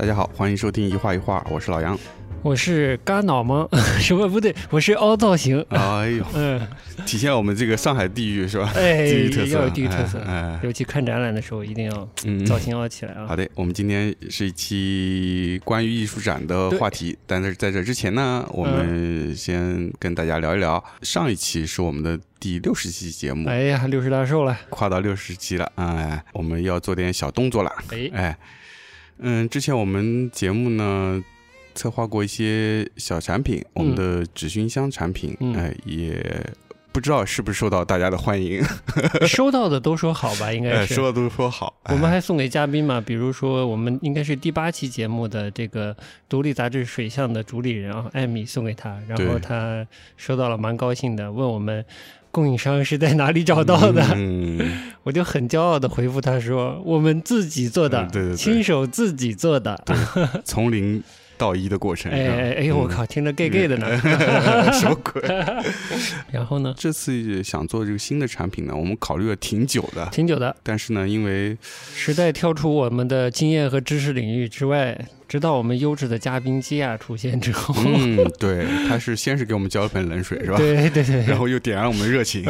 大家好，欢迎收听一画一画，我是老杨。我是嘎脑吗？什么不对？我是凹造型。哎呦，嗯，体现我们这个上海地域是吧？哎，地域特色，要有地域特色。哎，尤其看展览的时候，一定要嗯造型凹起来啊。好的，我们今天是一期关于艺术展的话题，但是在这之前呢，我们先跟大家聊一聊。上一期是我们的第六十期节目，哎呀，六十大寿了，跨到六十期了，哎，我们要做点小动作了。哎，哎，嗯，之前我们节目呢策划过一些小产品，我们的纸熏香产品，嗯哎，也不知道是不是受到大家的欢迎，收到的都说好吧，应该哎，是。说的都说好。哎我们还送给嘉宾嘛，比如说我们应该是第八期节目的这个独立杂志《水象》的主理人啊，艾米送给他，然后他收到了，蛮高兴的，问我们供应商是在哪里找到的，嗯，我就很骄傲的回复他说，我们自己做的，嗯对对对亲手自己做的。从零到一的过程。哎哎哎呦，我！靠，听着 gay gay 的呢。嗯 什么鬼？然后呢，这次想做这个新的产品呢，我们考虑了挺久的，挺久的，但是呢，因为时代跳出我们的经验和知识领域之外，直到我们优质的嘉宾基亚出现之后，嗯，对，他是先是给我们浇了盆冷水，是吧？对对对，然后又点燃我们的热情，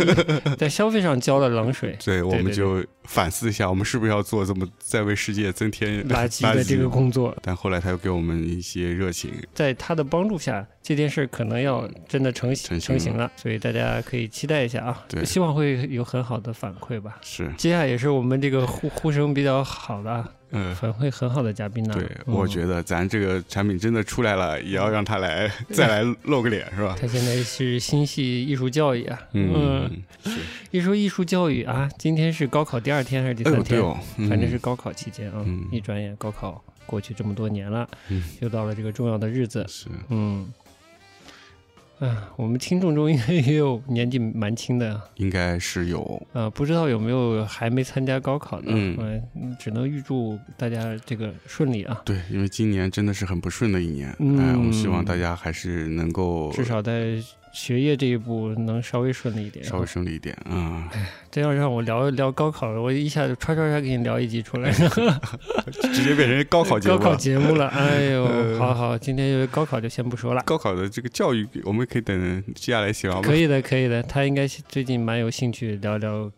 在消费上浇了冷水，对，我们就反思一下，我们是不是要做这么在为世界增添垃圾的这个工作，但后来他又给我们一些热情，在他的帮助下，这件事可能要真的成成型成型了，所以大家可以期待一下啊，对。希望会有很好的反馈吧。是，基亚也是我们这个呼呼声比较好的啊，嗯、反馈很好的嘉宾呢。对，嗯。我觉得咱这个产品真的出来了，也要让他来再来露个脸，是吧？他现在是心系艺术教育啊，嗯，是，一说艺术教育啊，今天是高考第二天还是第三天？对哦，嗯反正是高考期间啊，嗯一转眼高考过去这么多年了，嗯。又到了这个重要的日子，是，嗯，啊，我们听众中应该也有年纪蛮轻的。啊，应该是有，呃，不知道有没有还没参加高考的，嗯。嗯，只能预祝大家这个顺利啊，对，因为今年真的是很不顺的一年，嗯。哎，我们希望大家还是能够至少在学业这一步能稍微顺利一点啊。稍微顺利一点，嗯，这要让我聊聊高考，我一下就唰唰唰给你聊一集出来，直接变成高考节目高考。节目了。哎呦，呃好好，今天就高考就先不说了。高考的这个教育，我们可以等接下来写完吗。可以的，可以的。他应该最近蛮有兴趣聊聊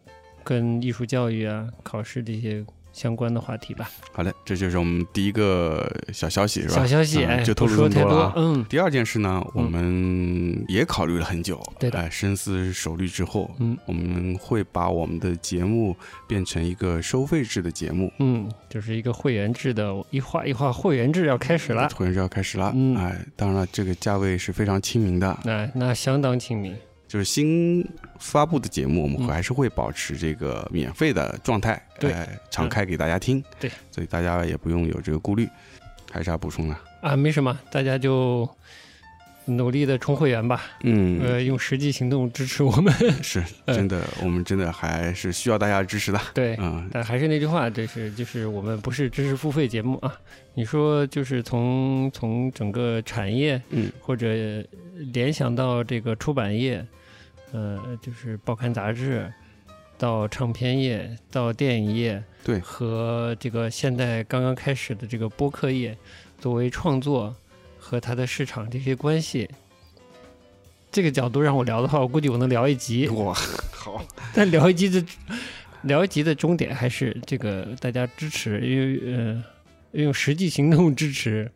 跟艺术教育啊、考试这些相关的话题吧。好嘞，这就是我们第一个小消息，是吧？小消息，就透露不说太这么多了啊。嗯第二件事呢，我们也考虑了很久，对的哎，深思熟虑之后，嗯我们会把我们的节目变成一个收费制的节目。嗯，就是一个会员制的，一画一画会员制要开始了。会员制要开始了，嗯哎，当然了，这个价位是非常亲民的，那那相当亲民。就是新发布的节目，我们还是会保持这个免费的状态，对。哎，常开给大家听，对，所以大家也不用有这个顾虑。还是要补充的，啊，没什么，大家就努力的充会员吧，嗯，呃，用实际行动支持我们。是 呃。真的，我们真的还是需要大家支持的，对，嗯，但还是那句话，这是就是我们不是知识付费节目啊。你说就是从从整个产业，嗯，或者联想到这个出版业，呃，就是报刊杂志，到唱片业，到电影业，对和这个现在刚刚开始的这个播客业，作为创作和它的市场这些关系。这个角度让我聊的话，我估计我能聊一集。哇，好，但聊一集的聊一集的终点还是这个大家支持，因为呃，用实际行动支持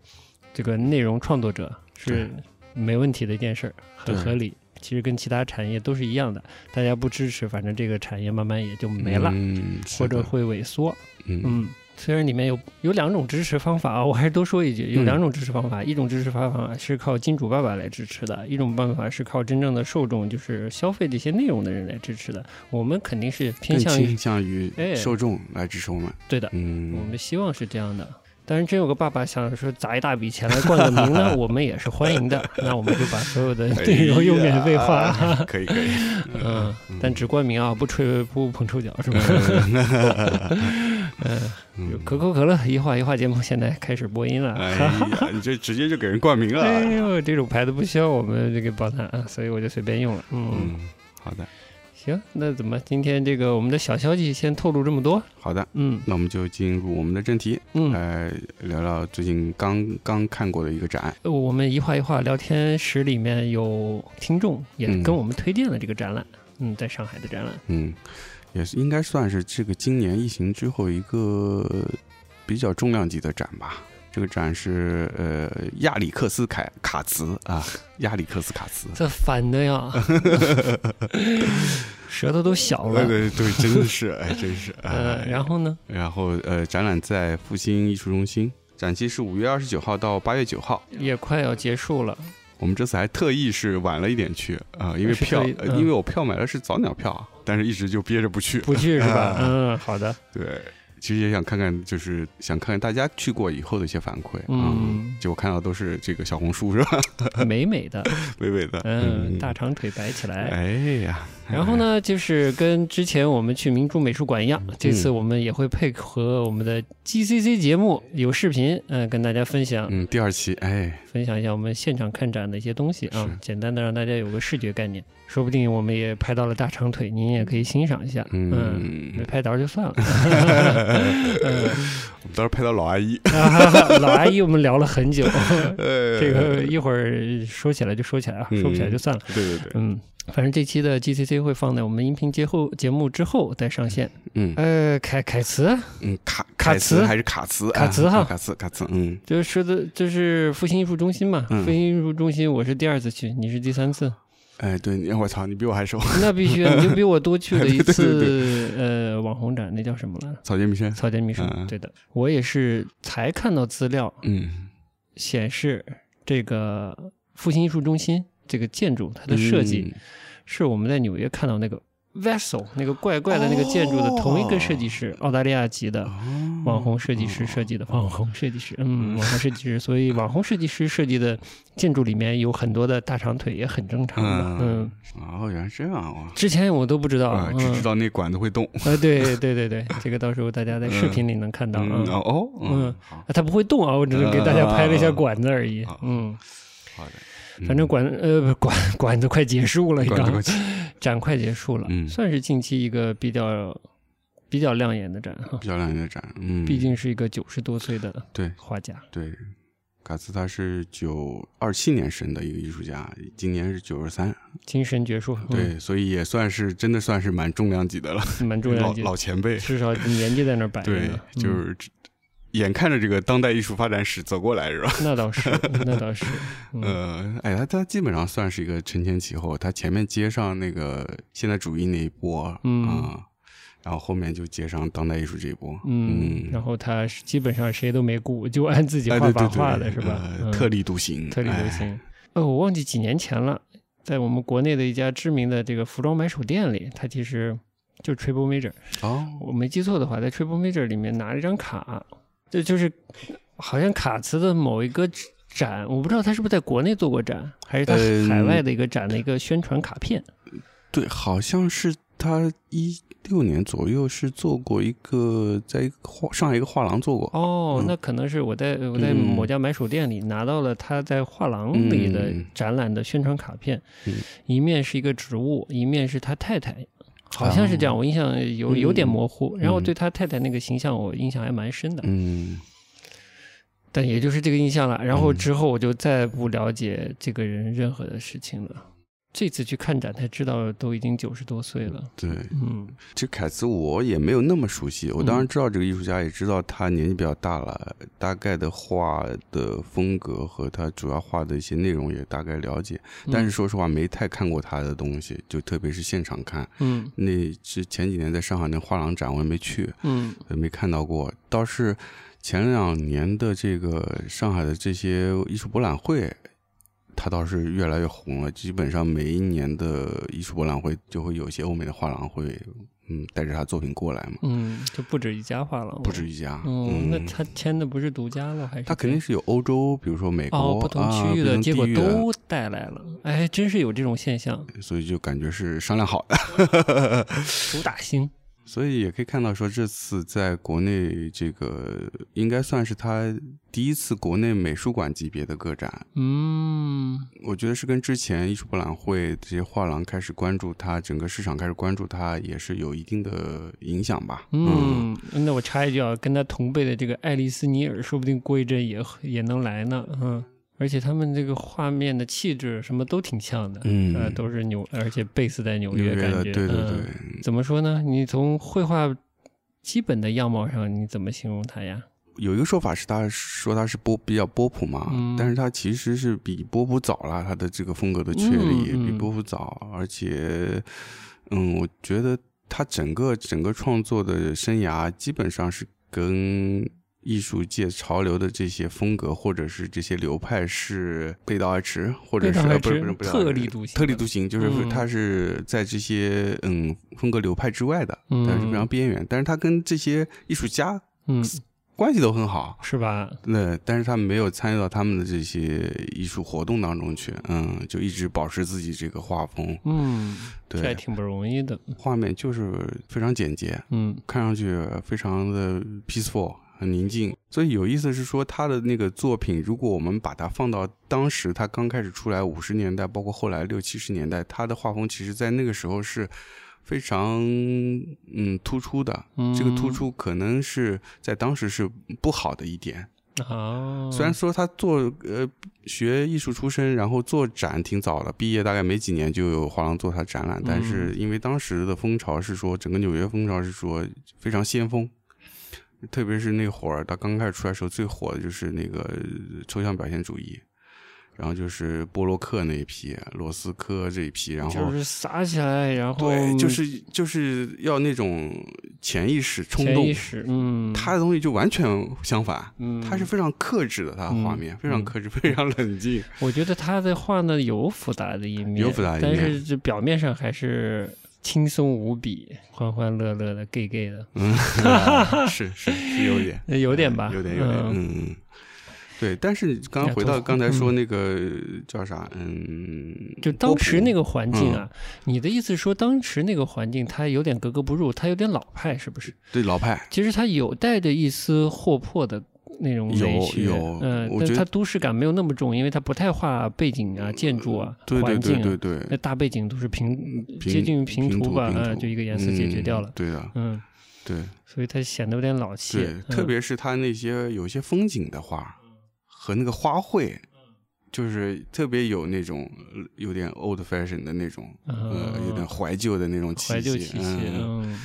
这个内容创作者是没问题的一件事儿，很合理。其实跟其他产业都是一样的，大家不支持，反正这个产业慢慢也就没了，嗯，或者会萎缩。嗯嗯，虽然里面有有两种支持方法啊，我还是多说一句，有嗯两种支持方法，一种支持方法是靠金主爸爸来支持的，一种办法是靠真正的受众，就是消费这些内容的人来支持的。我们肯定是偏向于倾向于哎受众来支持我们，对的，嗯我嗯，们希望是这样的。当然，真有个爸爸想说砸一大笔钱来冠个名呢，我们也是欢迎的。那我们就把所有的内容用免费化。可以可以，嗯，但只冠名啊，不吹不捧臭脚是吧？嗯，嗯可口可乐一画一画节目现在开始播音了。哎呀，你这直接就给人冠名了，哎呦，这种牌子不需要我们这个帮他啊，所以我就随便用了。嗯，嗯，好的，行，那怎么今天这个我们的小消息先透露这么多？好的，嗯那我们就进入我们的正题，嗯，来聊聊最近刚刚看过的一个展。呃我们一话一话聊天室里面有听众也嗯跟我们推荐了这个展览，嗯，在上海的展览，嗯，也是应该算是这个今年疫情之后一个比较重量级的展吧。这个展是呃亚里克斯凯卡茨啊，亚里克斯卡茨。这反的呀，舌头都小了。对对对，真的是哎，真是。呃，哎然后呢？然后呃，展览在复兴艺术中心，展期是五月二十九号到八月九号。也快要结束了，我们这次还特意是晚了一点去啊、因为票、嗯呃因为我票买的是早鸟票，但是一直就憋着不去。不去是吧啊？嗯，好的，对，其实也想看看，就是想看看大家去过以后的一些反馈。嗯，就我看到都是这个小红书是吧？美美的，美美的，嗯，大长腿摆起来。哎呀，然后呢，就是跟之前我们去明珠美术馆一样，这次嗯我们也会配合我们的 GCC 节目有视频，嗯、跟大家分享嗯，第二期，哎，分享一下我们现场看展的一些东西啊，简单的让大家有个视觉概念。说不定我们也拍到了大长腿，您也可以欣赏一下。嗯，嗯，没拍到就算了。嗯 我们到时候拍到老阿姨，啊老阿姨，我们聊了很久，呃，这个一会儿说起来就说起来啊，说不起来就算了。对对对，嗯，反正这期的 GCC 会放在我们音频节后节目之后再上线。嗯。呃，凯凯茨嗯，卡卡凯茨还是卡茨？卡茨哈。啊卡茨卡茨，嗯，就是说的，就是复兴艺术中心嘛。嗯。复兴艺术中心我是第二次去，你是第三次，哎，对，你我操，你比我还熟，那必须，你就比我多去了一次 呃网红展，那叫什么来着？草间弥生，草间弥生。嗯。对的，我也是才看到资料嗯，显示，这个复兴艺术中心这个建筑它的设计嗯。是我们在纽约看到那个 Vessel 那个怪怪的那个建筑的同一个设计师，澳大利亚籍的。哦。网红设计师设计的网红设计师，嗯，网红设计师，所以 网红设计师设计的建筑里面有很多的大长腿，也很正常的。嗯，哦，原来这样啊。之前我都不知道，只知道那管子会动。啊，对对对对，这个到时候大家在视频里能看到。哦哦，嗯，它不会动啊，我只是给大家拍了一下管子而已。啊。嗯，好的，反正管呃不管管子快结束了，刚管子快 展快结束了，嗯。算是近期一个比较比较亮眼的展哈。漂亮的展，嗯，毕竟是一个九十多岁的对。画家。对，卡斯他是九二七年生的一个艺术家，今年是九十三，精神矍铄，对，所以也算是真的算是蛮重量级的了，嗯，蛮重要老，老前辈，至少年纪在那摆着对就是眼看着这个当代艺术发展史走过来是吧？那倒是，那倒是，嗯。呃，哎，他他基本上算是一个承前启后，他前面接上那个现代主义那一波，嗯。啊，然后后面就接上当代艺术这一波，嗯，然后他基本上谁都没顾，就按自己哎，画法对对对，画的是吧？特立独行，特立独哎。行。哦，我忘记几年前了，在我们国内的一家知名的这个服装买手店里，他其实就是 Triple Major，哦，我没记错的话，在 Triple Major 里面拿了一张卡，这就是好像卡茨的某一个展，我不知道他是不是在国内做过展，还是他嗯海外的一个展的一个宣传卡片。对，好像是他一六年左右是做过一个，在一个画上海一个画廊做过，哦，嗯那可能是我在我在嗯某家买手店里拿到了他在画廊里的嗯展览的宣传卡片，嗯一面是一个植物，一面是他太太，好像是这样，哦我印象有有点嗯模糊。然后嗯对他太太那个形象，我印象还蛮深的，嗯但也就是这个印象了。然后嗯之后我就再不了解这个人任何的事情了。这次去看展才知道，都已经九十多岁了。对，嗯。其实凯茨我也没有那么熟悉，我当然嗯知道这个艺术家，也知道他年纪比较大了，大概的画的风格和他主要画的一些内容也大概了解，但是说实话没太看过他的东西，就特别是现场看。嗯。那是前几年在上海那画廊展我也没去，嗯。没看到过，倒是前两年的这个上海的这些艺术博览会，它倒是越来越红了。基本上每一年的艺术博览会就会有一些欧美的画廊会，嗯，带着他作品过来嘛，嗯，就不止一家画廊，不止一家。哦，嗯，那他签的不是独家了，还是他肯定是有欧洲，比如说美国、哦不同区域啊、的，结果都带来了，哎，真是有这种现象，所以就感觉是商量好的。主打星，所以也可以看到，说这次在国内这个应该算是他第一次国内美术馆级别的个展。嗯我觉得是跟之前艺术博览会这些画廊开始关注它，整个市场开始关注它，也是有一定的影响吧。嗯，那我插一句啊，跟他同辈的这个爱丽丝尼尔，说不定过一阵也也能来呢。嗯，而且他们这个画面的气质什么都挺像的，嗯呃，都是纽，而且贝斯在纽纽约感觉，对对对。嗯怎么说呢？你从绘画基本的样貌上，你怎么形容它呀？有一个说法是，他说他是波比较波普嘛，嗯但是他其实是比波普早了，他的这个风格的确立、比波普早，而且，嗯，我觉得他整个整个创作的生涯基本上是跟艺术界潮流的这些风格或者是这些流派是背道而驰，或者是不是不是背道而驰特立独行特立独行，就是嗯他是在这些嗯风格流派之外的，嗯但是非常边缘，但是他跟这些艺术家嗯，关系都很好。是吧？对，但是他没有参与到他们的这些艺术活动当中去，嗯，就一直保持自己这个画风，嗯，这还对，挺不容易的。画面就是非常简洁，嗯看上去非常的 peaceful，很宁静。所以有意思是说，他的那个作品，如果我们把它放到当时他刚开始出来五十年代，包括后来六七十年代，他的画风其实在那个时候是非常嗯突出的。嗯，这个突出可能是在当时是不好的一点。啊，虽然说他做呃学艺术出身，然后做展挺早的，毕业大概没几年就有画廊做他展览，但是因为当时的风潮是说，整个纽约风潮是说非常先锋，特别是那会儿他刚开始出来的时候，最火的就是那个抽象表现主义。然后就是波洛克那一批，罗斯科这一批，然后就是撒起来，然后对，就是就是要那种潜意识冲动潜意，识，嗯，他的东西就完全相反，嗯，他是非常克制的，他的画面、嗯非常克制，非常冷静。我觉得他的画呢有复杂的一面，有复杂的一但是这表面上还是轻松无比、欢欢乐乐的、gay gay 的，嗯，是是是有点，呃 有点吧，有点有点，嗯。嗯嗯。对，但是刚刚回到刚才说那个叫啥，嗯，就当时那个，环境啊，你的意思说当时那个环境它有点格格不入，它有点老派，是不是？对老派，其实它有带着一丝霍破的那种有美学，有嗯，但我觉得它都市感没有那么重，因为它不太画背景啊、建筑啊、对对环境啊，对对对，那大背景都是平平接近于平平涂吧，就一个颜色解决掉了嗯，对的，嗯，对。所以它显得有点老气对，，嗯。特别是它那些有些风景的画和那个花卉，就是特别有那种呃有点 old fashion 的那种，呃，有点嗯怀旧的那种气息，怀旧气息，嗯。嗯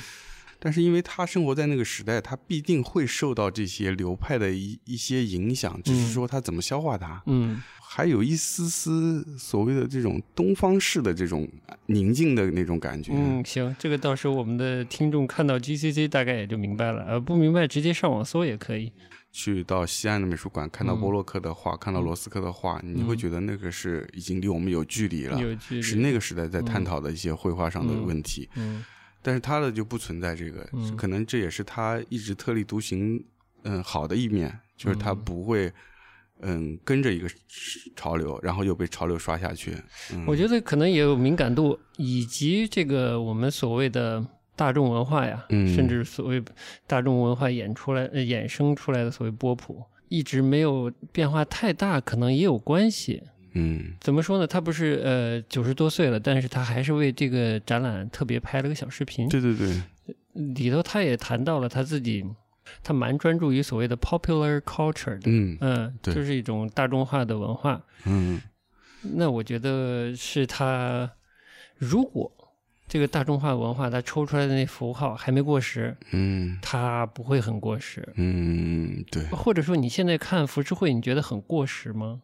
但是因为他生活在那个时代，他必定会受到这些流派的一一些影响，只是说他怎么消化它。嗯还有一丝丝所谓的这种东方式的这种宁静的那种感觉。嗯，行，这个到时候我们的听众看到 GCC 大概也就明白了，呃，不明白直接上网搜也可以，去到西安的美术馆看到嗯波洛克的画，看到罗斯科的画，你会觉得那个是已经离我们有距离了，有距离，是那个时代在探讨的一些绘画上的问题。嗯但是他的就不存在这个，嗯可能这也是他一直特立独行，嗯，好的一面，就是他嗯不会，嗯，跟着一个潮流，然后又被潮流刷下去。嗯、我觉得可能也有敏感度，以及这个我们所谓的大众文化呀，嗯甚至所谓大众文化演出来、呃、衍生出来的所谓波普，一直没有变化太大，可能也有关系。嗯怎么说呢？他不是呃九十多岁了，但是他还是为这个展览特别拍了个小视频，对对对，里头他也谈到了他自己，他蛮专注于所谓的 popular culture 的，嗯就是一种大众化的文化。嗯那我觉得是他，如果这个大众化文化它抽出来的那符号还没过时，嗯它不会很过时。嗯，对，或者说你现在看浮世绘，你觉得很过时吗？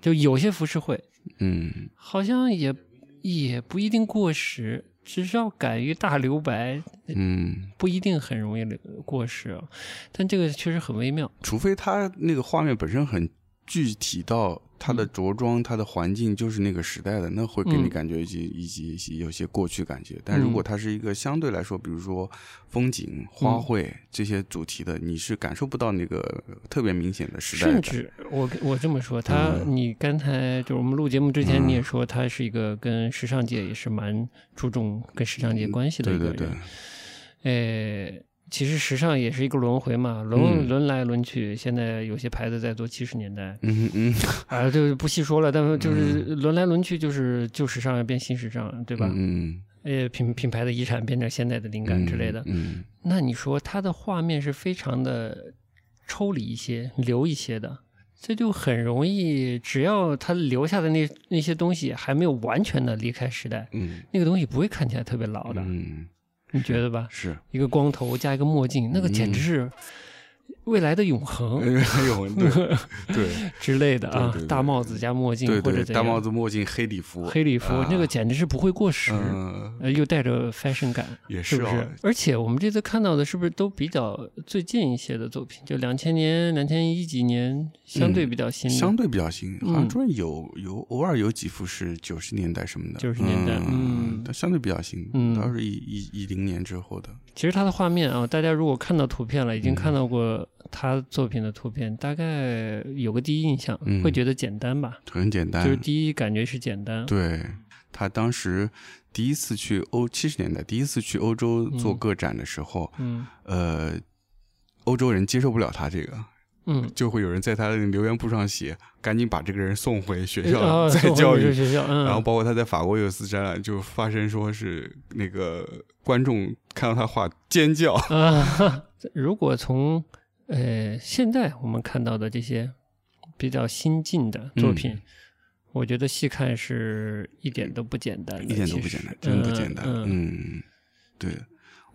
就有些服饰会嗯好像也也不一定过时，只要敢于大留白，嗯，不一定很容易过时啊。但这个确实很微妙。除非他那个画面本身很具体到他的嗯。着装、他的环境就是那个时代的，那会给你嗯。感觉以及以及一些有些过去感觉。但如果嗯。它是一个相对来说，比如说风景、花卉这些主题的，你是感受不到那个特别明显的时代感。甚至我我这么说，他、嗯。你刚才就是我们录节目之前，嗯你也说他是一个跟时尚界也是蛮注重跟时尚界关系的对一个人。对对，呃，其实时尚也是一个轮回嘛，轮嗯轮来轮去。现在有些牌子在做七十年代，嗯嗯，啊，就不细说了。但是就是轮来轮去，就是旧时尚要变新时尚，对吧？嗯，呃，品品牌的遗产变成现代的灵感之类的。嗯，那你说它的画面是非常的抽离一些、留一些的，这就很容易，只要它留下的那那些东西还没有完全的离开时代，嗯那个东西不会看起来特别老的，嗯，你觉得吧？是，一个光头加一个墨镜，那个简直是未来的永恒。永恒，对 对。之类的啊大帽子加墨镜或者大帽子、墨镜、黑礼服，黑礼服，啊。那个简直是不会过时。又带着 fashion 感，也是不是？哦，而且我们这次看到的是不是都比较最近一些的作品？就两千年、两千一几年，相对比较新。相对比较新，好像嗯。中间有有偶尔有几幅是九十年代什么的，九十年代嗯嗯，但相对比较新，嗯。都是一一一零年之后的，其实他的画面啊，大家如果看到图片了，已经嗯。看到过他作品的图片，大概有个第一印象，嗯。会觉得简单吧？很简单，就是第一感觉是简单。对他当时第一次去欧七十年代第一次去欧洲做嗯。个展的时候，嗯。呃，欧洲人接受不了他这个，嗯，就会有人在他的留言簿上写，赶紧把这个人送回学校、哦再教育。学校，嗯，然后包括他在法国有一次展览，就发生说是那个观众看到他画尖叫，啊，如果从呃现在我们看到的这些比较新进的作品，嗯。我觉得细看是一点都不简单，一点都不简单，真不简单。嗯，嗯，对，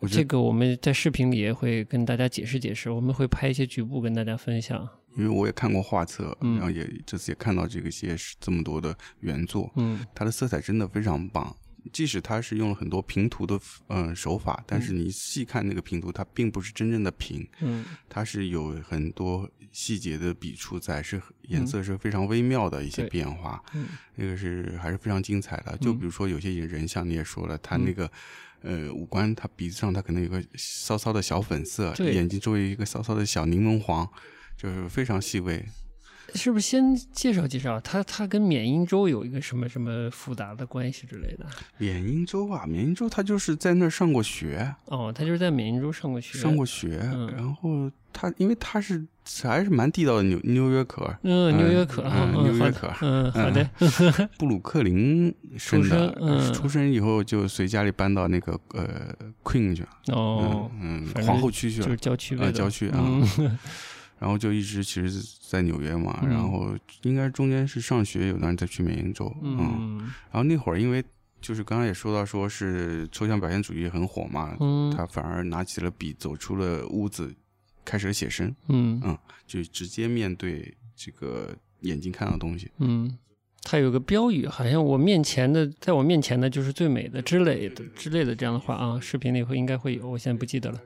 这个我们在视频里也会跟大家解释解释，我们会拍一些局部跟大家分享。因为我也看过画册，嗯然后也这次也看到这个些这么多的原作，嗯它的色彩真的非常棒。即使它是用了很多平涂的嗯、呃手法，但是你细看那个平涂，它并不是真正的平，嗯它是有很多细节的笔触在，是颜色是非常微妙的一些变化，嗯那个是还是非常精彩的。就比如说有些人像你也说了，他嗯那个。呃，五官，他鼻子上他可能有个骚骚的小粉色，眼睛周围一个骚骚的小柠檬黄，就是非常细微。是不是先介绍介绍？他？他跟缅因州有一个什么什么复杂的关系之类的？缅因州啊，缅因州他就是在那儿上过学，哦，他就是在缅因州上过学，上过学，嗯。然后他因为他是还是蛮地道的纽纽约客，嗯，纽约客，嗯嗯，纽约客嗯，好的，布鲁克林生出的，生嗯。出生以后就随家里搬到那个呃 Queen 去了，哦，嗯皇后区去了。就是，郊区呗，呃郊区啊。嗯然后就一直其实在纽约嘛，嗯。然后应该中间是上学，有段时间再去缅因州，嗯，嗯。然后那会儿因为就是刚刚也说到说是抽象表现主义很火嘛，嗯。他反而拿起了笔，走出了屋子，开始了写生，嗯。嗯，就直接面对这个眼睛看到的东西。嗯，他有个标语，好像我面前的，在我面前的就是最美的之类的之类的这样的话啊，视频里会应该会有，我现在不记得了。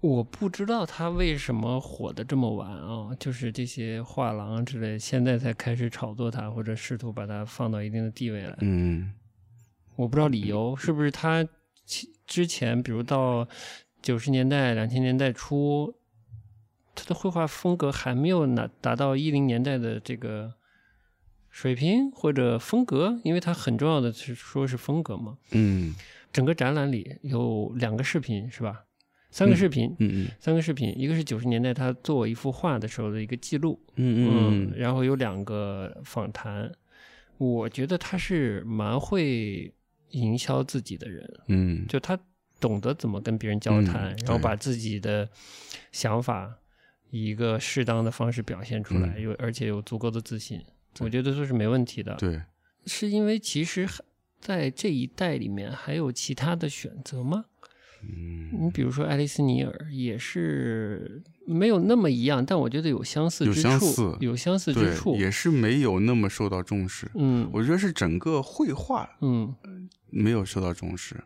我不知道他为什么火的这么晚啊，就是这些画廊之类，现在才开始炒作他，或者试图把它放到一定的地位来。嗯我不知道理由是不是他之前，比如到九十年代、两千年代初，他的绘画风格还没有达达到一零年代的这个水平或者风格，因为它很重要的是说是风格嘛。嗯整个展览里有两个视频是吧？三个视频，嗯嗯。三个视频，一个是九十年代他做一幅画的时候的一个记录，嗯嗯然后有两个访谈，我觉得他是蛮会营销自己的人，嗯。就他懂得怎么跟别人交谈，嗯然后把自己的想法以一个适当的方式表现出来，嗯。有而且有足够的自信，我觉得这是没问题的。对，是因为其实还在这一代里面还有其他的选择吗？嗯。你比如说爱丽丝尼尔也是没有那么一样，但我觉得有相似之处，相似。有相似之处，，也是没有那么受到重视。嗯。我觉得是整个绘画嗯。没有受到重视，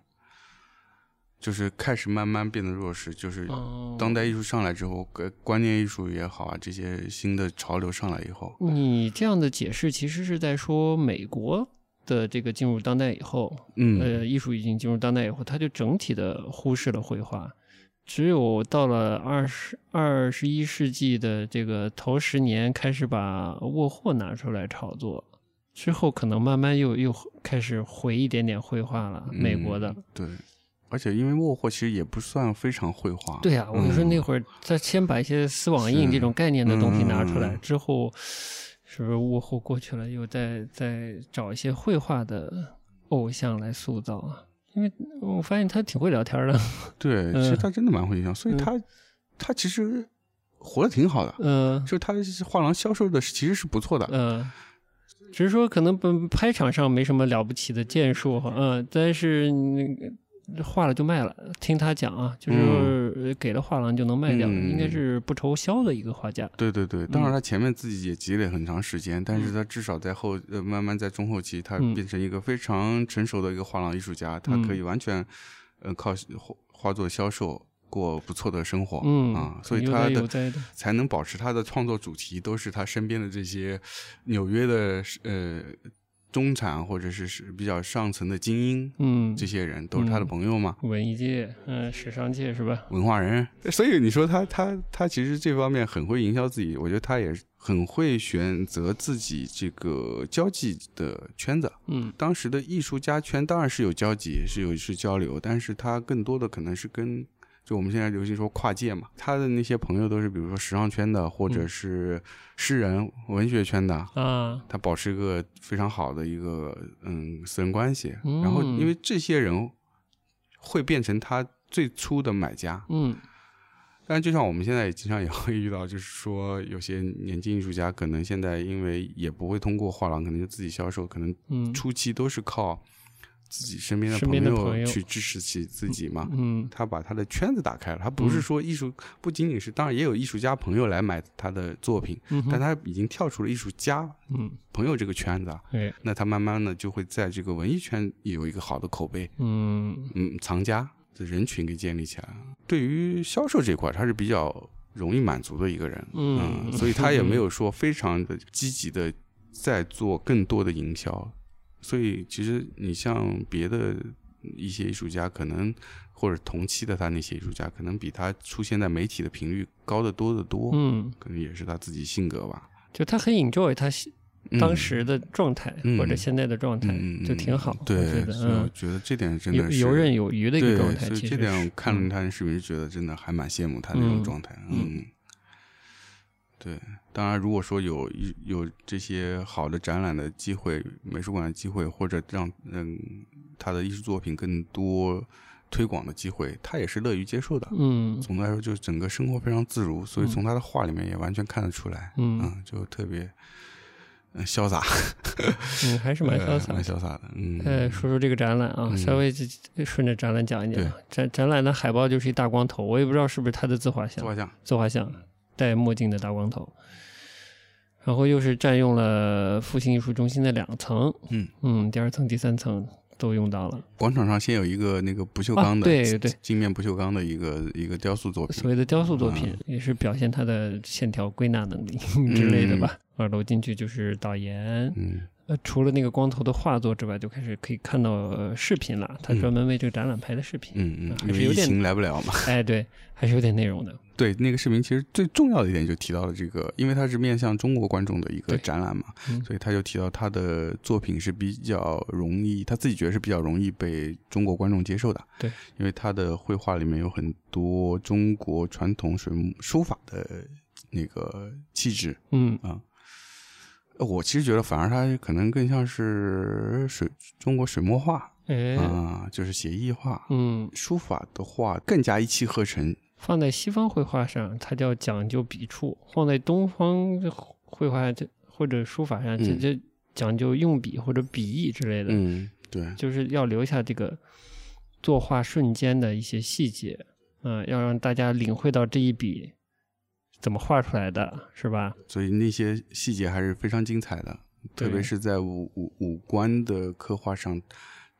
就是开始慢慢变得弱势。就是哦。当代艺术上来之后，呃观念艺术也好啊，这些新的潮流上来以后，你这样的解释其实是在说美国的这个进入当代以后，嗯呃，艺术已经进入当代以后，它就整体的忽视了绘画。只有到了二十二十一世纪的这个头十年，开始把沃霍拿出来炒作，之后可能慢慢又又开始回一点点绘画了。美国的，嗯对，而且因为沃霍其实也不算非常绘画，对啊，我就说那嗯会儿他先把一些丝网印这种概念的东西拿出来之后，是不是沃霍过去了，又再再找一些绘画的偶像来塑造啊？因为我发现他挺会聊天的，对，嗯其实他真的蛮会营销，所以嗯他他其实活得挺好的，嗯就是他画廊销售的其实是不错的，嗯。只是说可能不拍场上没什么了不起的建树哈，嗯，但是那个画了就卖了。听他讲啊，就是呃给了画廊就能卖掉，嗯应该是不愁销的一个画家。对对对，当嗯。然他前面自己也积累很长时间，但是他至少在后呃慢慢在中后期，他嗯。变成一个非常成熟的一个画廊艺术家，他嗯可以完全呃靠画画作销售过不错的生活，嗯啊，所以他的。才能保持他的创作主题都是他身边的这些纽约的呃中产或者是是比较上层的精英，嗯，这些人都是他的嗯朋友嘛。文艺界，嗯，时尚界是吧？文化人，所以你说他他他其实这方面很会营销自己，我觉得他也很会选择自己这个交际的圈子。嗯当时的艺术家圈当然是有交集，是有是交流，但是他更多的可能是跟就我们现在流行说跨界嘛，他的那些朋友都是比如说时尚圈的，或者嗯。是诗人、文学圈的。啊，他保持一个非常好的一个嗯私人关系，嗯然后因为这些人会变成他最初的买家，嗯。但就像我们现在也经常也会遇到，就是说有些年轻艺术家可能现在因为也不会通过画廊，可能就自己销售，可能嗯。初期都是靠自己身边的朋友去支持起自己嘛。嗯他把他的圈子打开了，他不是嗯说艺术不仅仅是，当然也有艺术家朋友来买他的作品，嗯，但他已经跳出了艺术家嗯。朋友这个圈子啊，哎那他慢慢的就会在这个文艺圈有一个好的口碑，嗯。嗯，藏家的人群给建立起来了。对于销售这块，他是比较容易满足的一个人，嗯。所以他也没有说非常的积极的在做更多的营销。所以其实你像别的一些艺术家，可能或者同期的他那些艺术家，可能比他出现在媒体的频率高得多得多，嗯，可能也是他自己性格吧。就他很 enjoy 他当时的状态嗯或者现在的状态嗯，就挺好，我对觉，得所以我嗯，觉得这点真的是游刃有余的一个，状态，所以这点我看了嗯他的视频，就觉得真的还蛮羡慕他那种嗯状态。嗯嗯，对。当然，如果说有一有这些好的展览的机会、美术馆的机会，或者让嗯他的艺术作品更多推广的机会，他也是乐于接受的。嗯总的来说，就是整个生活非常自如，所以嗯从他的画里面也完全看得出来，嗯嗯，就特别嗯潇洒，嗯，还是 蛮呃潇洒的。蛮潇洒的，嗯，呃，说说这个展览啊，嗯稍微就顺着展览讲一讲。展展览的海报就是一大光头，我也不知道是不是他的自画像自画，像，自画像，戴墨镜的大光头。然后又是占用了复兴艺术中心的两层，嗯嗯，第二层、第三层都用到了。广场上先有一个那个不锈啊钢的，对对镜面不锈钢的一个一个雕塑作品所，谓的雕塑作品嗯，也是表现它的线条归纳能力之类的吧。二楼进去就是导言，嗯呃，除了那个光头的画作之外，就开始可以看到、呃、视频了。他嗯专门为这个展览拍的视频，嗯嗯，还是有点来不了嘛。哎，对，还是有点内容的。对，那个视频其实最重要的一点就提到了这个，因为它是面向中国观众的一个展览嘛，嗯所以他就提到他的作品是比较容易，他自己觉得是比较容易被中国观众接受的。对，因为他的绘画里面有很多中国传统水墨书法的那个气质。嗯呃我其实觉得，反而它可能更像是水中国水墨画哎，啊、就是写意画。嗯，书法的话更加一气呵成，放在西方绘画上，它叫讲究笔触；放在东方绘画这或者书法上，这嗯这讲究用笔或者笔意之类的。嗯，对，就是要留下这个作画瞬间的一些细节，嗯、要让大家领会到这一笔怎么画出来的，是吧？所以那些细节还是非常精彩的，特别是在五五五官的刻画上，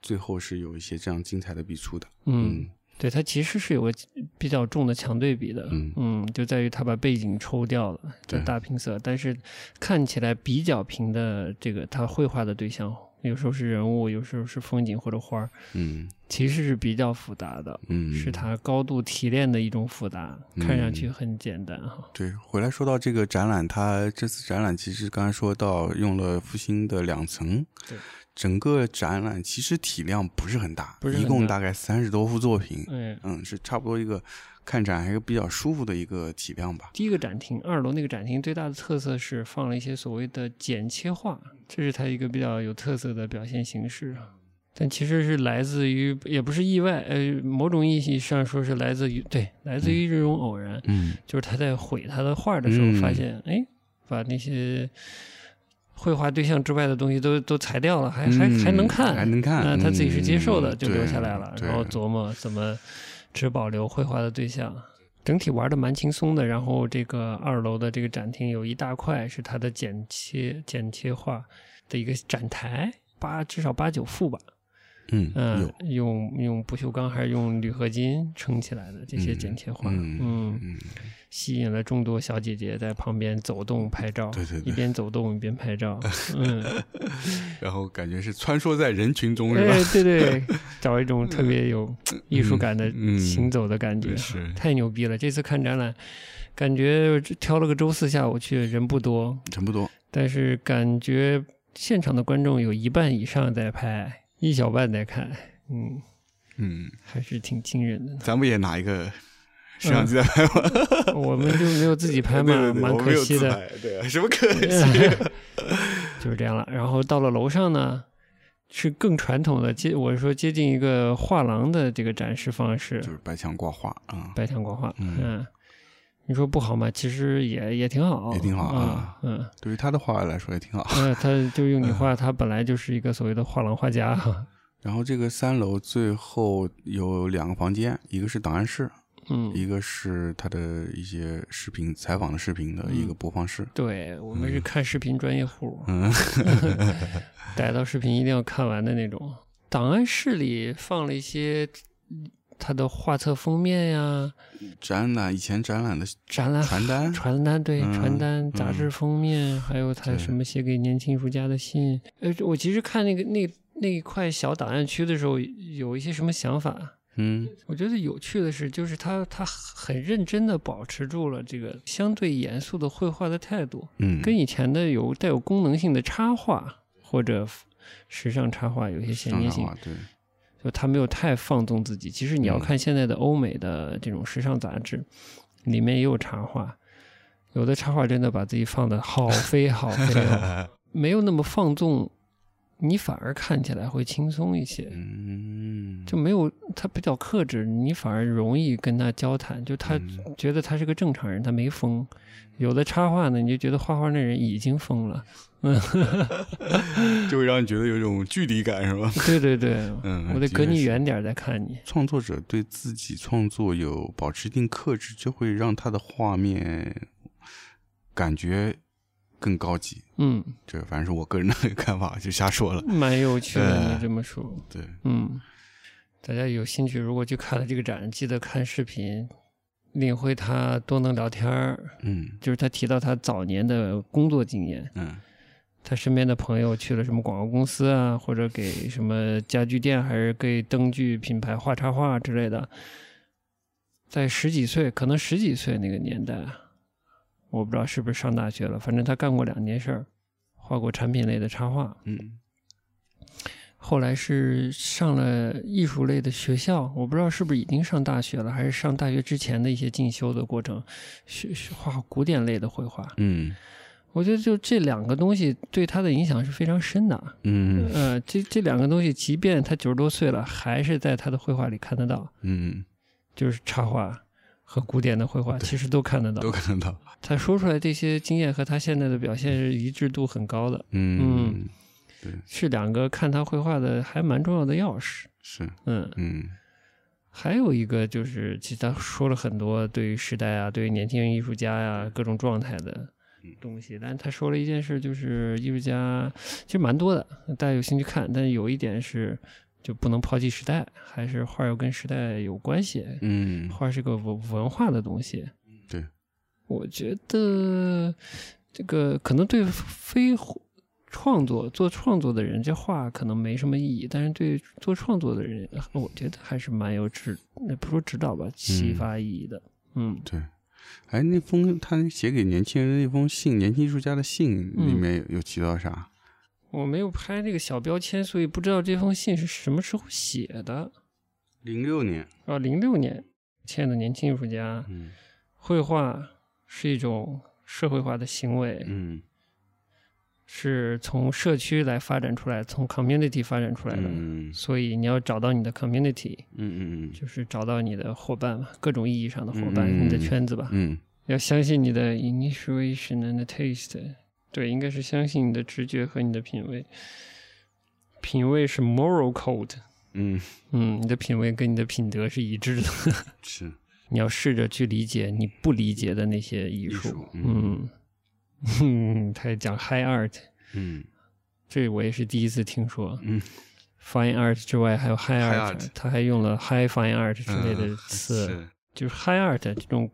最后是有一些这样精彩的笔触的。嗯，对，它其实是有个比较重的强对比的，嗯就在于它把背景抽掉了，就大拼色，但是看起来比较平的这个他绘画的对象有时候是人物，有时候是风景或者花儿，嗯其实是比较复杂的，嗯，是它高度提炼的一种复杂，看上去嗯很简单哈。对，回来说到这个展览，它这次展览其实刚才说到用了复兴的两层，对，整个展览其实体量不是很大，不是很大一共大概三十多幅作品，嗯，嗯，是差不多一个看展还是比较舒服的一个体量吧。第一个展厅，二楼那个展厅最大的特色是放了一些所谓的剪切画，这是它一个比较有特色的表现形式。但其实是来自于，也不是意外，呃，某种意义上说是来自于，对，来自于这种偶然，嗯就是他在毁他的画的时候，嗯发现，哎，把那些绘画对象之外的东西都都裁掉了，还还还能看，嗯还能看啊，他自己是接受的，嗯就留下来了，然后琢磨怎么只保留绘画的对象。整体玩的蛮轻松的，然后这个二楼的这个展厅有一大块是它的剪切剪切画的一个展台，八至少八九幅吧，嗯用用不锈钢还是用铝合金撑起来的这些剪切画，嗯吸引了众多小姐姐在旁边走动拍照，对对对一边走动一边拍照，嗯，然后感觉是穿梭在人群中是吧？哎，对对，找一种特别有艺术感的嗯行走的感觉，对是太牛逼了！这次看展览，感觉挑了个周四下午去，人不多，人不多。但是感觉现场的观众有一半以上在拍，一小半在看，嗯，嗯，还是挺惊人的。咱们也拿一个摄像机在拍吗？我们就没有自己拍嘛，对对对，蛮可惜的。对啊，什么可 惜？就是这样了。然后到了楼上呢，是更传统的接，我说接近一个画廊的这个展示方式就，是白墙挂画啊，白墙挂画。嗯嗯，你说不好吗？其实也也挺好，也挺好啊啊。嗯，对于他的画来说也挺好。呃，他 就用你话，他本来就是一个所谓的画廊画家哈。然后这个三楼最后有两个房间，一个是档案室，嗯，一个是他的一些视频采访的视频的一个播放室。对我们是看视频专业户，嗯 逮到视频一定要看完的那种。档案室里放了一些他的画册封面呀，展览以前展览的展览传单，传单对，嗯传单、杂志封面，还有他什么写给年轻艺术家的信。呃，我其实看那个那那一块小档案区的时候，有一些什么想法。嗯我觉得有趣的是，就是他他很认真的保持住了这个相对严肃的绘画的态度，嗯，跟以前的有带有功能性的插画或者时尚插画有一些衔接性。对，就他没有太放纵自己。其实你要嗯看现在的欧美的这种时尚杂志，里面也有插画，有的插画真的把自己放的好飞好飞哦，没有那么放纵，你反而看起来会轻松一些。嗯，就没有他比较克制，你反而容易跟他交谈。就他嗯觉得他是个正常人，他没疯。有的插画呢，你就觉得画画那人已经疯了。就会让你觉得有一种距离感，是吧？对对对，嗯我得隔你远点再看你。创作者对自己创作有保持一定克制，就会让他的画面感觉更高级。嗯，这反正是我个人的看法，就瞎说了。蛮有趣的，呃你这么说。对，嗯，大家有兴趣，如果去看了这个展，记得看视频，领会他多能聊天儿。嗯就是他提到他早年的工作经验，嗯他身边的朋友去了什么广告公司啊，或者给什么家具店，还是给灯具品牌画插画之类的。在十几岁，可能十几岁那个年代，我不知道是不是上大学了，反正他干过两件事儿，画过产品类的插画，嗯后来是上了艺术类的学校，我不知道是不是已经上大学了，还是上大学之前的一些进修的过程，学学画古典类的绘画。嗯我觉得就这两个东西对他的影响是非常深的。嗯呃，这这两个东西，即便他九十多岁了，还是在他的绘画里看得到，嗯，就是插画和古典的绘画，其实都看得到都。看得到。他说出来这些经验和他现在的表现是一致度很高的，嗯，是两个看他绘画的还蛮重要的钥匙。是，嗯，嗯还有一个就是，其实他说了很多对于时代啊，对于年轻人艺术家呀、各种状态的东西。但他说了一件事，就是艺术家其实蛮多的，大家有兴趣看。但有一点是，就不能抛弃时代，还是画要跟时代有关系。嗯画是个文文化的东西。对，我觉得这个可能对非创作做创作的人，这画可能没什么意义，但是对做创作的人，我觉得还是蛮有指，那不说指导吧，启发意义的。嗯，对。哎，那封他写给年轻人的那封信，年轻艺术家的信里面有提到啥？我没有拍那个小标签，所以不知道这封信是什么时候写的。零六年啊，零六年，亲爱的年轻艺术家，嗯绘画是一种社会化的行为，嗯是从社区来发展出来，从 community 发展出来的。嗯所以你要找到你的 community，嗯嗯就是找到你的伙伴嘛，各种意义上的伙伴，嗯你的圈子吧。嗯要相信你的 initiation and taste，对，应该是相信你的直觉和你的品味。品味是 moral code，嗯，嗯，你的品味跟你的品德是一致的。是你要试着去理解你不理解的那些艺术。艺术嗯，嗯，他也讲 high art，嗯这我也是第一次听说。嗯，fine art 之外还有 high art，, 他还用了 high fine art 之类的嗯词，是就是 high art 这种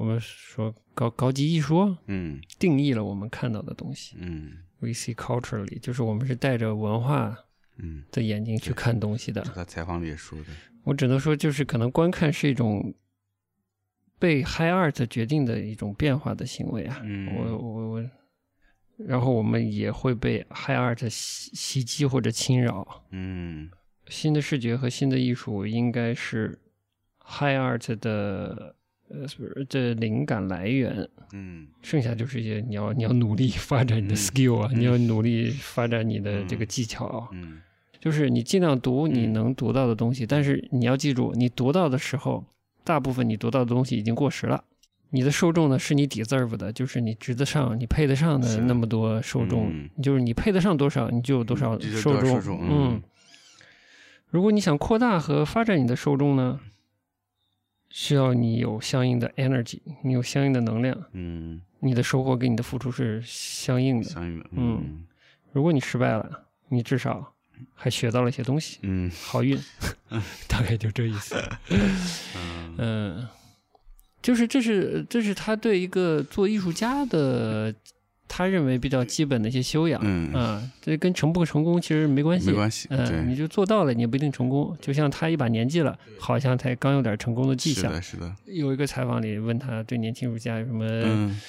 我们说高高级艺术，嗯定义了我们看到的东西。嗯 We see culturally，就是我们是带着文化嗯，的眼睛去看东西的。这他采访里也说的，我只能说，就是可能观看是一种被 high art 决定的一种变化的行为啊。嗯我我我，然后我们也会被 high art 袭袭击或者侵扰。嗯新的视觉和新的艺术应该是 high art 的呃不是这灵感来源，嗯剩下就是一些你要你要努力发展你的嗯 skill 啊，嗯你要努力发展你的这个嗯技巧啊。嗯就是你尽量读你嗯能读到的东西，但是你要记住，你读到的时候，大部分你读到的东西已经过时了。你的受众呢，是你 deserve 的，就是你值得上、你配得上的那么多受众，嗯就是你配得上多少，你就有多少受众。嗯，如果你想扩大和发展你的受众呢，需要你有相应的 energy，你有相应的能量，嗯，你的收获跟你的付出是相应的。相应的，嗯如果你失败了，你至少还学到了一些东西。嗯 好运，大概就这意思。嗯嗯，就是这是这是他对一个做艺术家的他认为比较基本的一些修养。嗯啊，这跟成不成功其实没关系。没关系，嗯，你，就做到了，你也不一定成功。就像他一把年纪了，好像才刚有点成功的迹象。是的，是的，有一个采访里问他对年轻艺术家有什么嗯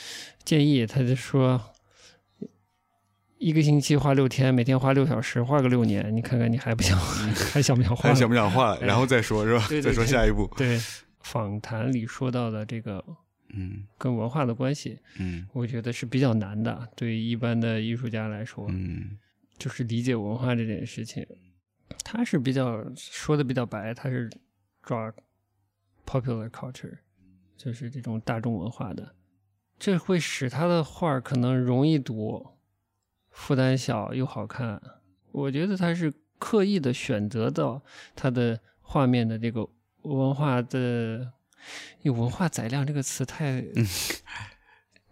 建议，他就说。一个星期画六天，每天画六小时，画个六年，你看看你还不想，还想不想画？还想不想画，然后再说是吧？对对再说下一步，对，访谈里说到的这个嗯跟文化的关系，嗯我觉得是比较难的。对于一般的艺术家来说，嗯就是理解文化这件事情，他是比较说的比较白，他是抓 popular culture，就是这种大众文化的，这会使他的画儿可能容易读，负担小又好看。我觉得他是刻意的选择到他的画面的这个文化的，有文化载量这个词太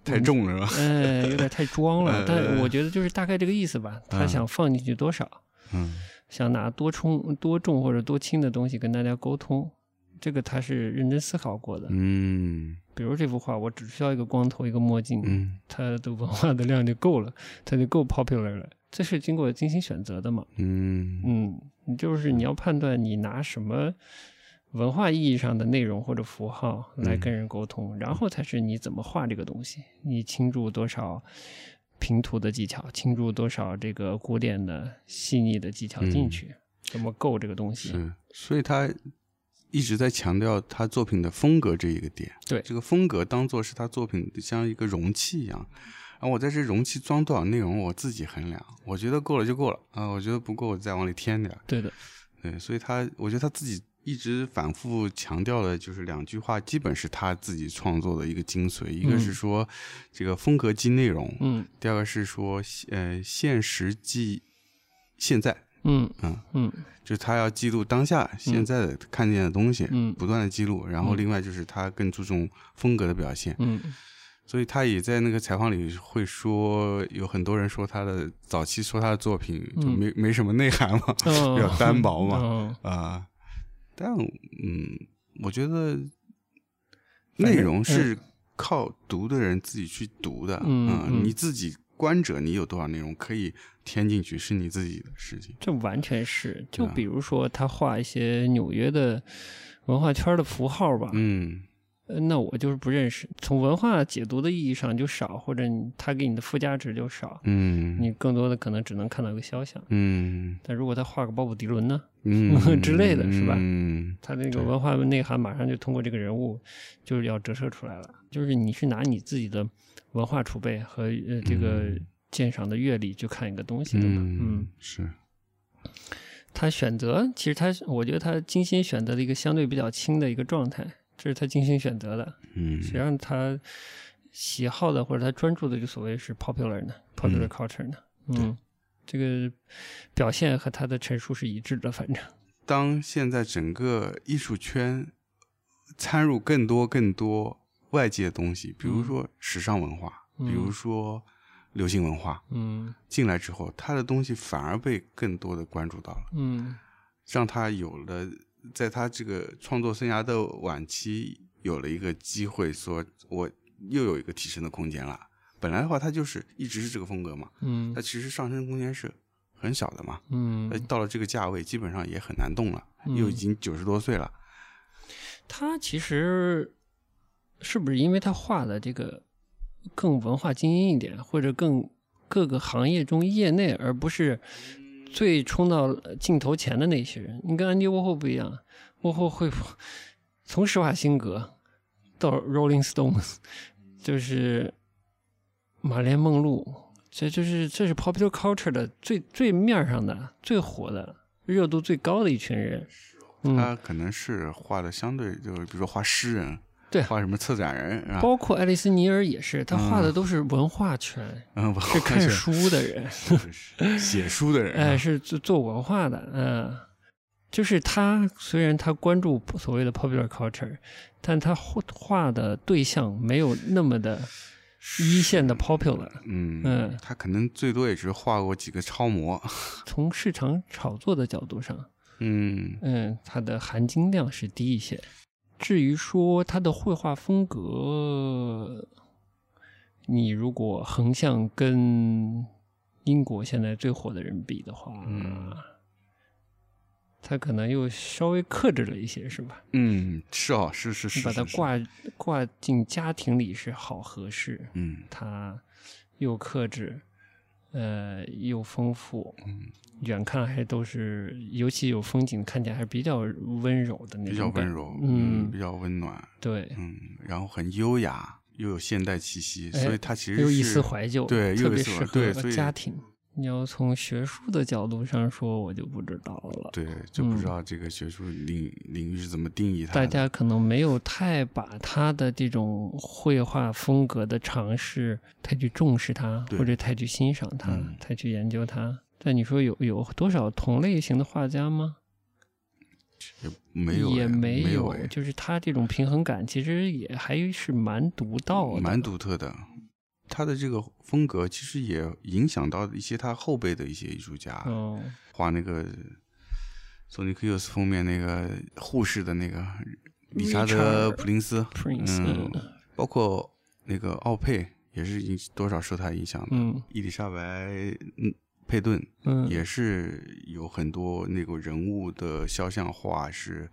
太重了是吧？嗯，有点太装了，但呃我觉得就是大概这个意思吧。他嗯想放进去多少，嗯想拿多重、多重或者多轻的东西跟大家沟通，这个他是认真思考过的。嗯比如这幅画，我只需要一个光头、一个墨镜，嗯它的文化的量就够了，它就够 popular 了。这是经过精心选择的嘛？嗯嗯，就是你要判断你拿什么文化意义上的内容或者符号来跟人沟通，然后才是你怎么画这个东西，你倾注多少平涂的技巧，倾注多少这个古典的细腻的技巧进去，怎么够这个东西？是，所以他一直在强调他作品的风格这一个点。对这个风格当做是他作品像一个容器一样，啊，我在这容器装多少内容，我自己衡量，我觉得够了就够了啊，我觉得不够，我再往里添点儿。对的，对，所以他，我觉得他自己一直反复强调的就是两句话，基本是他自己创作的一个精髓。一个是说这个风格即内容，嗯。第二个是说呃现实即现在，嗯。嗯，嗯。就是他要记录当下现在的。看见的东西，嗯。不断的记录。然后嗯。另外就是他更注重风格的表现，嗯。所以他也在那个采访里会说，有很多人说他的早期说他的作品就嗯。没、没什么内涵嘛，哦 比较单薄嘛。哦啊、但嗯，我觉得内容是靠读的人自己去读的，嗯嗯你自己观者你有多少内容可以填进去，是你自己的事情。这完全是，就比如说他画一些纽约的文化圈的符号吧，嗯呃那我就是不认识。从文化解读的意义上就少，或者你他给你的附加值就少，嗯你更多的可能只能看到一个肖像。嗯但如果他画个鲍勃迪伦呢，嗯 之类的是吧嗯？他那个文化内涵马上就通过这个人物就是要折射出来了。就是你去拿你自己的文化储备和呃这个嗯。鉴赏的阅历去看一个东西的嘛，嗯嗯。是。他选择，其实他，我觉得他精心选择了一个相对比较轻的一个状态，这是他精心选择的。嗯。实际上，他喜好的或者他专注的，就所谓是 popular 呢，popular 嗯 culture 呢，嗯，这个表现和他的陈述是一致的，反正，当现在整个艺术圈掺入更多更多外界的东西，比如说时尚文化，嗯。比如说流行文化嗯。进来之后，他的东西反而被更多的关注到了，嗯。让他有了在他这个创作生涯的晚期有了一个机会，说我又有一个提升的空间了。本来的话，他就是一直是这个风格嘛，嗯他其实上升空间是很小的嘛。嗯那，到了这个价位，基本上也很难动了，嗯又已经九十多岁了。他其实是不是因为他画的这个更文化精英一点，或者更各个行业中业内，而不是最冲到镜头前的那些人？你跟安迪沃霍不一样，沃霍会从施瓦辛格到 Rolling Stones，就是玛莲梦露，这就是这是 popular culture 的最最面上的、最火的、热度最高的一群人。嗯，他可能是画的相对，就是比如说画诗人，对。画什么策展人啊，包括爱丽丝尼尔也是，他画的都是文化圈，是看书的人，是是写书的人啊，哎，是做做文化的，嗯，就是他虽然他关注所谓的 popular culture，但他画画的对象没有那么的一线的 popular，嗯嗯。他可能最多也是画过几个超模，从市场炒作的角度上，嗯。嗯，它的含金量是低一些。至于说他的绘画风格，你如果横向跟英国现在最火的人比的话，嗯他可能又稍微克制了一些，是吧？嗯，是哦，是是是，是，是把它挂挂进家庭里是好合适，嗯他又克制，呃，又丰富，嗯，远看还都是，尤其有风景，看起来还是比较温柔的那种比较温柔，嗯比较温暖，对，嗯，然后很优雅，又有现代气息，哎所以它其实有一丝怀旧，对又有一特别适丝对，合所以家庭。你要从学术的角度上说，我就不知道了。对，就不知嗯道这个学术领领域是怎么定义它。大家可能没有太把他的这种绘画风格的尝试太去重视它，或者太去欣赏它，嗯太去研究它。但你说有有多少同类型的画家吗？也没有也哎没有哎就是他这种平衡感，其实也还是蛮独到的，蛮独特的。他的这个风格其实也影响到一些他后辈的一些艺术家，哦，画那个索尼克 Youth 封面那个护士的那个理查德普林斯嗯嗯，包括那个奥佩也是影多少受他影响的。嗯。伊丽莎白嗯佩顿嗯，也是有很多那个人物的肖像画是，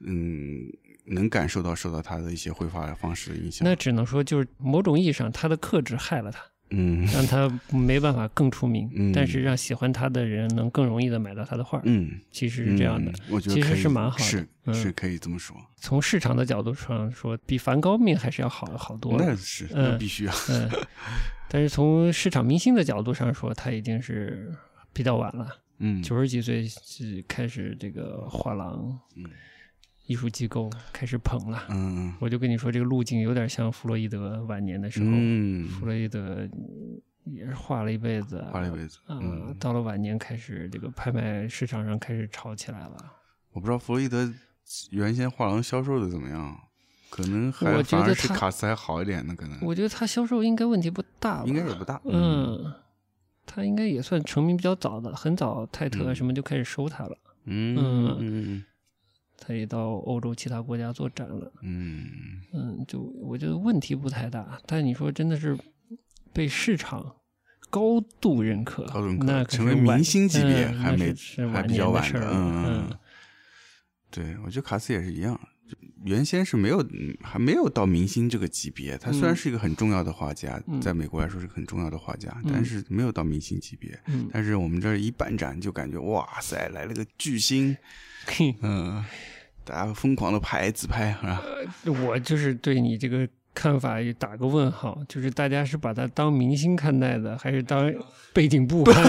嗯，能感受到受到他的一些绘画方式的影响。那只能说就是某种意义上，他的克制害了他，嗯让他没办法更出名，嗯但是让喜欢他的人能更容易的买到他的画，嗯，其实是这样的。嗯我觉得其实是蛮好的是嗯是可以这么说。从市场的角度上说，比梵高命还是要好好多了。那是那嗯必须啊。嗯，但是从市场明星的角度上说，他已经是比较晚了，嗯九十几岁是开始这个画廊、嗯艺术机构开始捧了。嗯我就跟你说，这个路径有点像弗洛伊德晚年的时候，嗯，弗洛伊德也是画了一辈子，画了一辈子。啊、嗯，到了晚年开始这个拍卖市场上开始炒起来了。我不知道弗洛伊德原先画廊销售的怎么样，可能还我觉反得是卡斯还好一点呢，可能我觉得他销售应该问题不大吧，应该也不大。嗯，他应该也算成名比较早的，很早泰特什么就开始收他了。嗯嗯嗯他也到欧洲其他国家做展了。嗯嗯，就我觉得问题不太大，但你说真的是被市场高度认可，高度认可那可是成为明星级别嗯还没还比较晚的嗯嗯对，我觉得卡斯也是一样，原先是没有，嗯还没有到明星这个级别。他虽然嗯是一个很重要的画家，嗯在美国来说是个很重要的画家，嗯但是没有到明星级别。嗯但是我们这儿一办展就感觉哇塞，来了个巨星，嗯，大家疯狂的拍自拍啊，我就是对你这个看法也打个问号，就是大家是把他当明星看待的，还是当背景 布看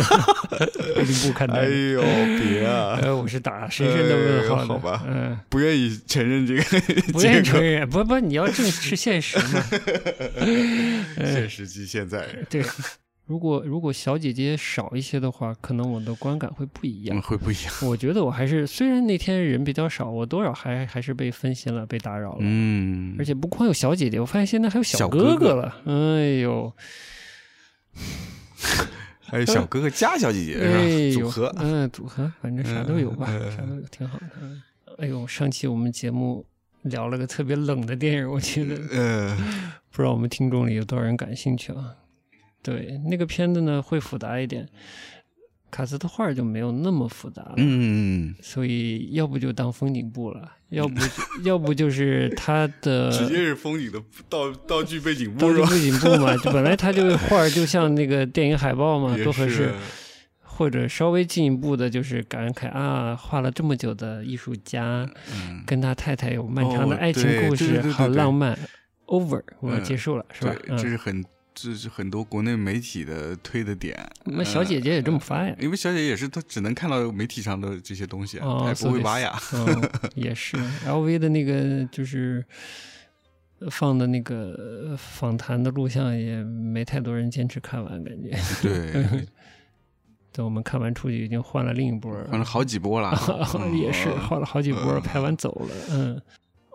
背景布看待哎？呦，别啊，呃，我是打深深的问号好吧嗯、不愿意承认这个不愿意 承认，不不，你要正视现实嘛。现实即现在，对，如果如果小姐姐少一些的话，可能我的观感会不一样嗯，。会不一样。我觉得我还是，虽然那天人比较少，我多少还还是被分心了，被打扰了。嗯，而且不光有小姐姐，我发现现在还有小哥哥哥了。哎呦，还有小哥哥加小姐姐哎是吧？组合，嗯，组合，反正啥都有吧，啥都有，挺好的。嗯哎呦，上期我们节目聊了个特别冷的电影，我觉得呃，不知道我们听众里有多少人感兴趣啊？对，那个片子呢会复杂一点，卡斯特画就没有那么复杂了。嗯，所以要不就当风景布了，要不就要不就是他的直接是风景的道道具背景道具布是吧？背景布嘛，就本来他这个 画儿就像那个电影海报嘛，多合适。或者稍微进一步的，就是感慨啊，画了这么久的艺术家，嗯，跟他太太有漫长的哦爱情故事，对对对好浪漫。Over，我嗯结束了，是吧？嗯这是很这是很多国内媒体的推的点。那小姐姐也这么发呀？因为小姐姐也是她只能看到媒体上的这些东西啊，哦她也不会挖呀。嗯，也是 LV 的那个就是放的那个呃访谈的录像，也没太多人坚持看完，感觉。对，等我们看完出去，已经换了另一波，换了好几波了。也是嗯换了好几波拍完走了。嗯，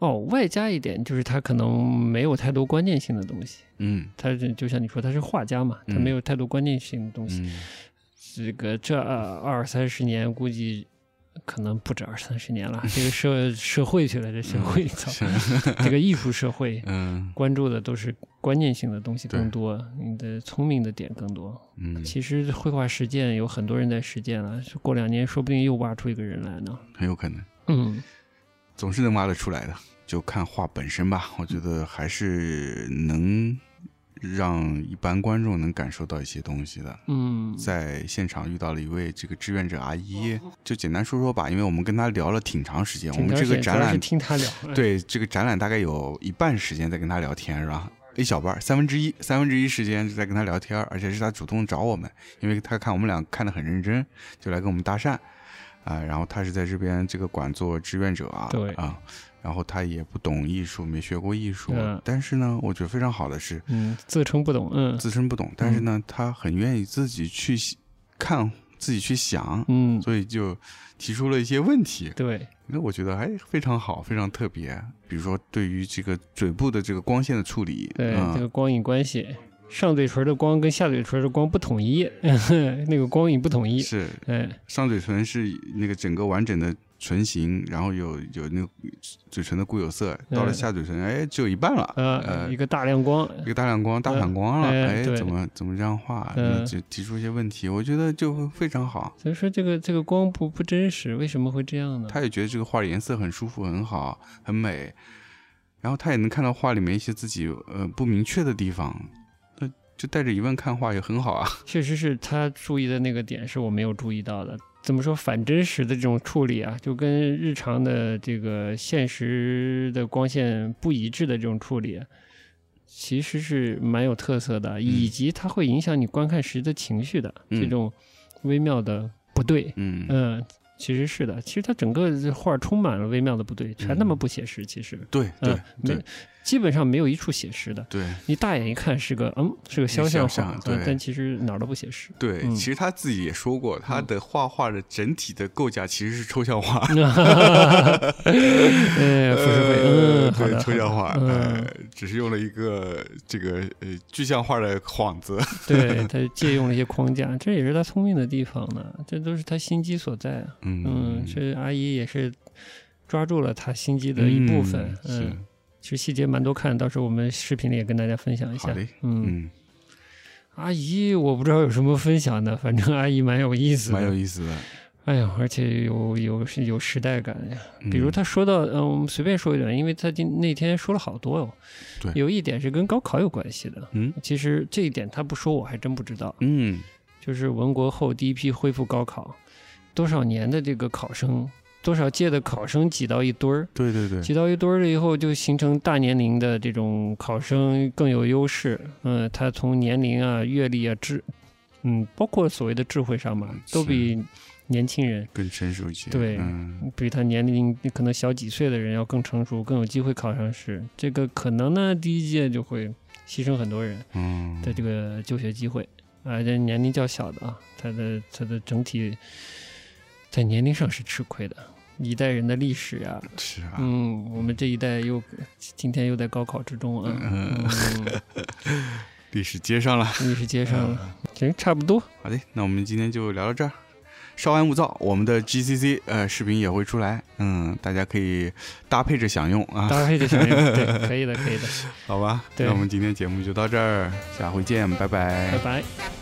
哦，外加一点就是他可能没有太多关键性的东西，嗯他就像你说，他是画家嘛，他嗯没有太多关键性的东西。嗯，这个这二三十年估计。可能不止二三十年了，这个社 社会去了，这社会，操，这个艺术社会嗯关注的都是关键性的东西更多，你的聪明的点更多。嗯，其实绘画实践有很多人在实践了，过两年说不定又挖出一个人来呢。很有可能，嗯，总是能挖得出来的。就看画本身吧，我觉得还是能让一般观众能感受到一些东西的。嗯，在现场遇到了一位这个志愿者阿姨，就简单说说吧，因为我们跟她聊了挺长时间，我们这个展览 对这个展览大概有一半时间在跟她聊天，是吧？一小半三分之一，三分之一时间是在跟她聊天，而且是她主动找我们，因为她看我们俩看得很认真，就来跟我们搭讪，啊、然后他是在这边这个馆做志愿者啊，对啊，然后他也不懂艺术，没学过艺术，嗯但是呢，我觉得非常好的是，嗯，自称不懂，嗯自称不懂，但是呢，他很愿意自己去看，自己去想，嗯，所以就提出了一些问题，对，那我觉得还非常好，非常特别。比如说对于这个嘴部的这个光线的处理，对，嗯这个光影关系，上嘴唇的光跟下嘴唇的光不统一，那个光影不统一，是。哎，上嘴唇是那个整个完整的唇形，然后有有那个嘴唇的固有色，到了嗯下嘴唇，哎，只有一半了，呃，呃一个大亮光，一个大亮光、大反光了，哎，哎怎么怎么这样画？就提出一些问题，我觉得就非常好。所以说这个这个光不不真实，为什么会这样呢？他也觉得这个画的颜色很舒服、很好、很美，然后他也能看到画里面一些自己呃不明确的地方，那就带着疑问看画也很好啊。确实是他注意的那个点是我没有注意到的。怎么说反真实的这种处理啊，就跟日常的这个现实的光线不一致的这种处理啊，其实是蛮有特色的，以及它会影响你观看时的情绪的嗯这种微妙的不对。嗯嗯，其实是的，其实它整个画充满了微妙的不对，全他妈不写实。其实，对对对基本上没有一处写实的。对你大眼一看是个嗯是个肖像画，对嗯但其实哪儿都不写实。对，嗯其实他自己也说过，他的画画的整体的构架其实是抽象画。呃，浮世绘，嗯，对，抽象画，嗯呃，只是用了一个这个呃具象化的幌子。对 他借用了一些框架，这也是他聪明的地方呢，这都是他心机所在。嗯，嗯，这阿姨也是抓住了他心机的一部分。嗯嗯，其实细节蛮多看，到时候我们视频里也跟大家分享一下好嘞。嗯，嗯阿姨我不知道有什么分享的，反正阿姨蛮有意思的，蛮有意思的。哎呀，而且有有有时代感呀。比如嗯他说到，嗯，我们随便说一点，因为他今那天说了好多哦。对有一点是跟高考有关系的。嗯其实这一点他不说，我还真不知道。嗯就是文国后第一批恢复高考，多少年的这个考生，多少届的考生挤到一堆儿，对对对，挤到一堆儿了以后，就形成大年龄的这种考生更有优势。嗯，他从年龄啊、阅历啊、智，嗯，包括所谓的智慧上嘛，都比年轻人。更成熟一些。对嗯比他年龄可能小几岁的人要更成熟，更有机会考上试。这个可能呢，第一届就会牺牲很多人嗯，的这个就学机会。啊，这年龄较小的啊，他的他的整体在年龄上是吃亏的。一代人的历史啊，是啊。嗯，我们这一代又今天又在高考之中啊，嗯嗯，历史接上了。历史接上了，行，差不多，好的，那我们今天就聊到这儿。稍安勿躁，我们的 GCC 呃视频也会出来，嗯，大家可以搭配着享用啊，搭配着享用，对，可以的，可以的，好吧？对那我们今天节目就到这儿，下回见，拜拜拜拜。